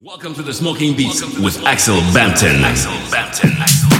Welcome to the Smoking Beats with Axel Bampton. Axel Bampton. Axel.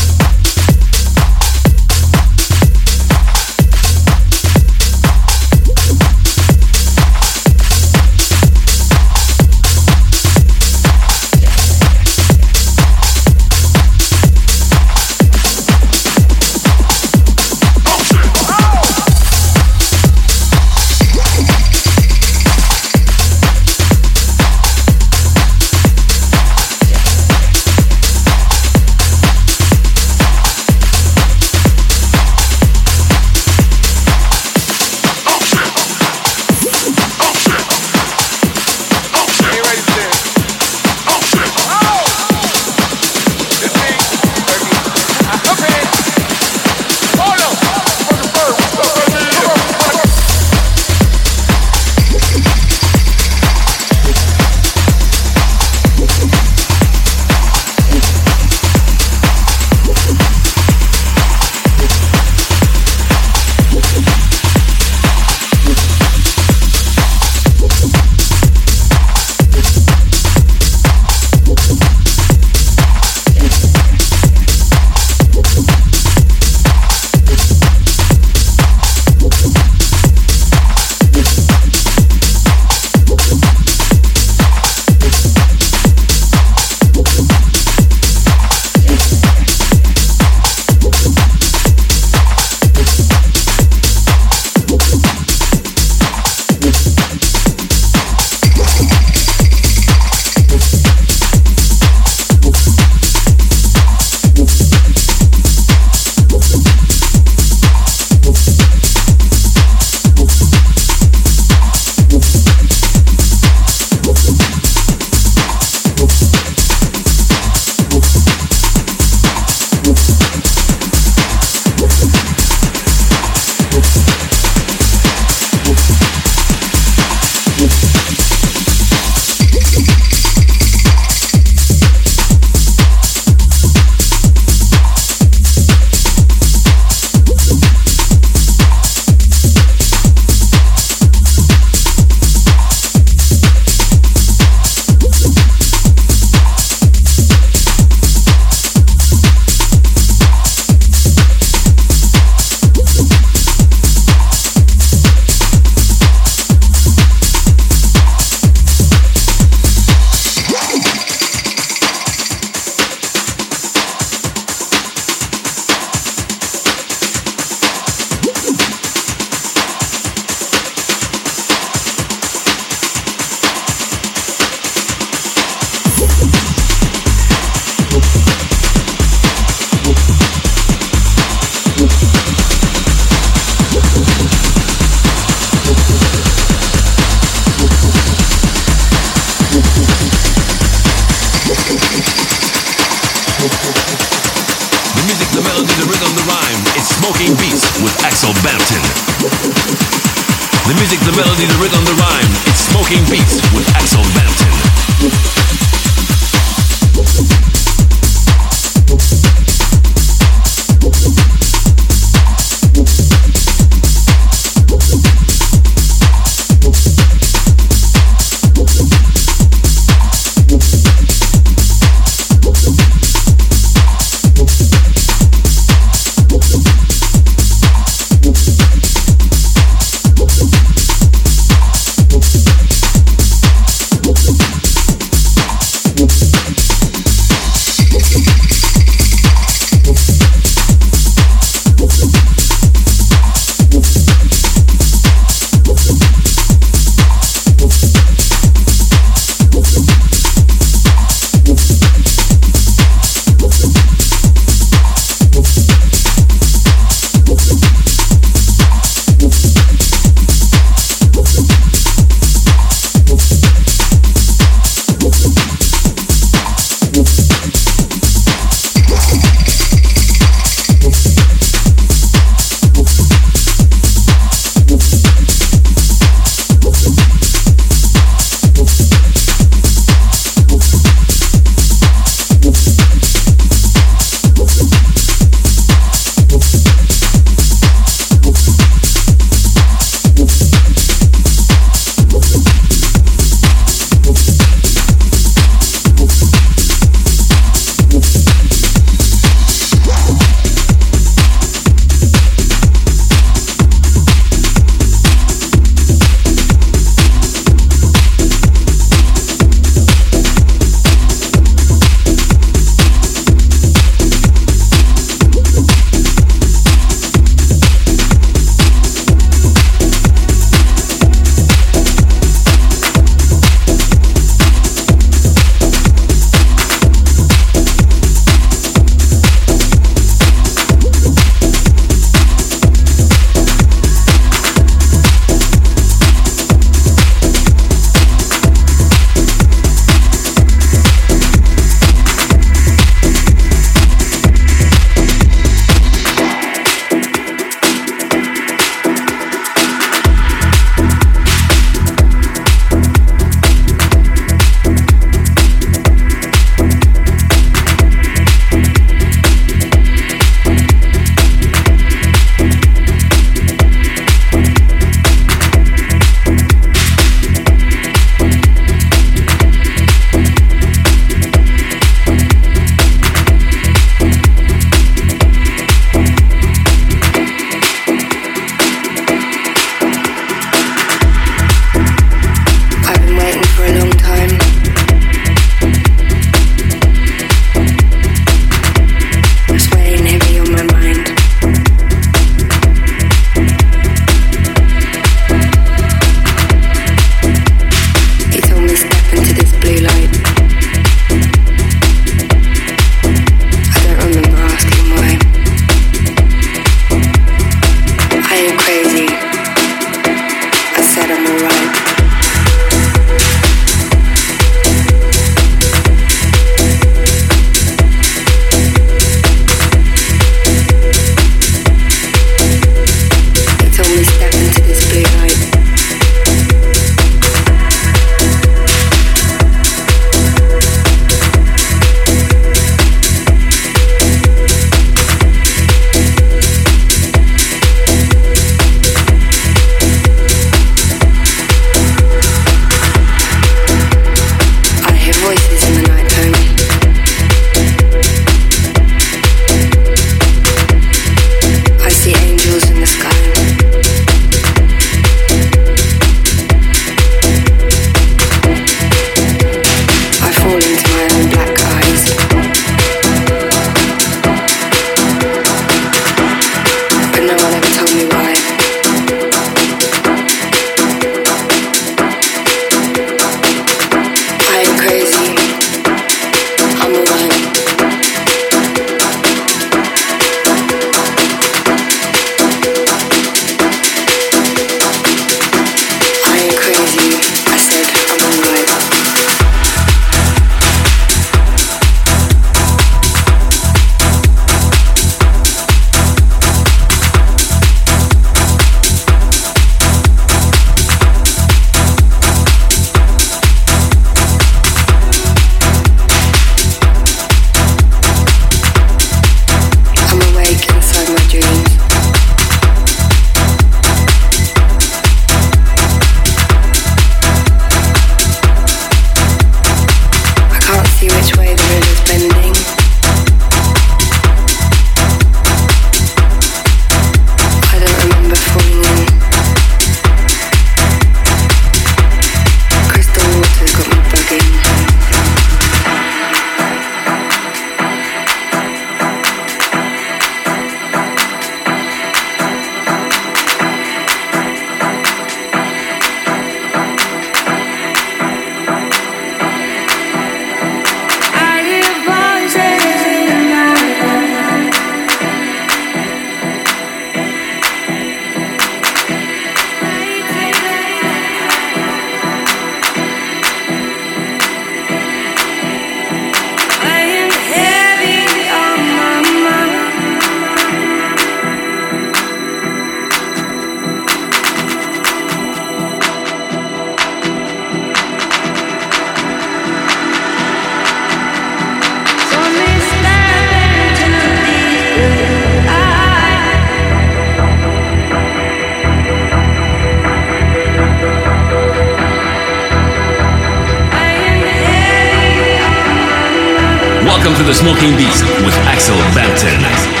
The Smoking Beast with Axel Bampton.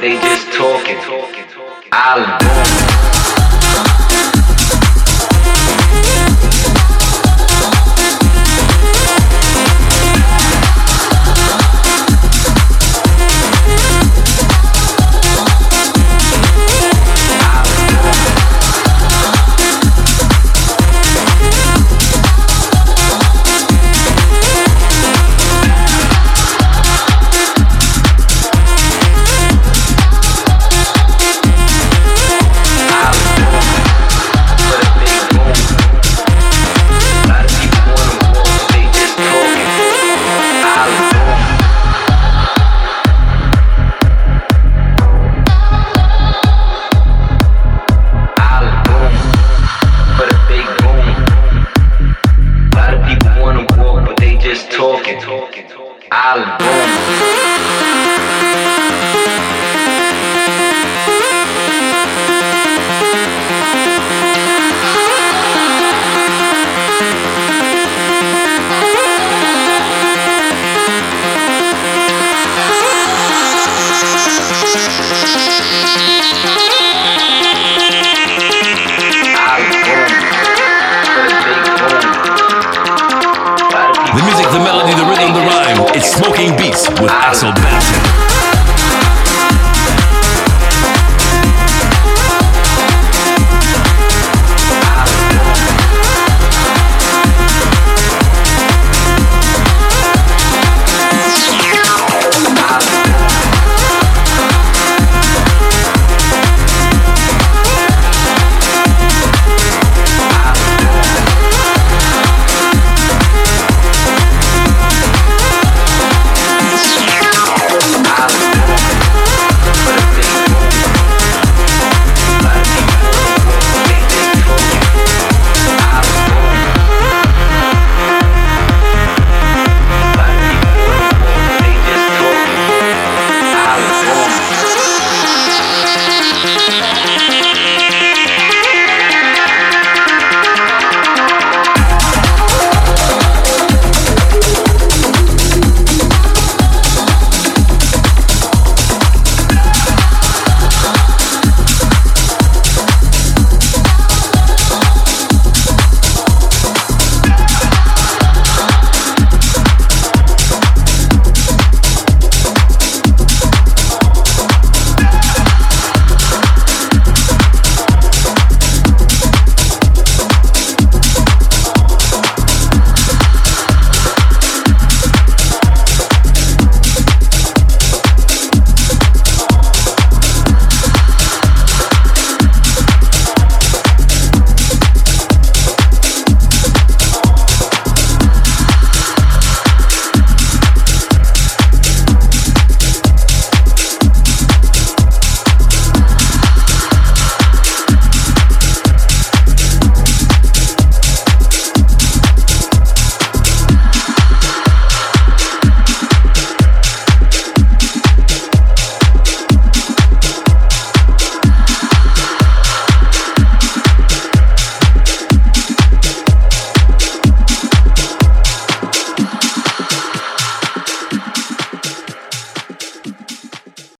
They just talking. Album.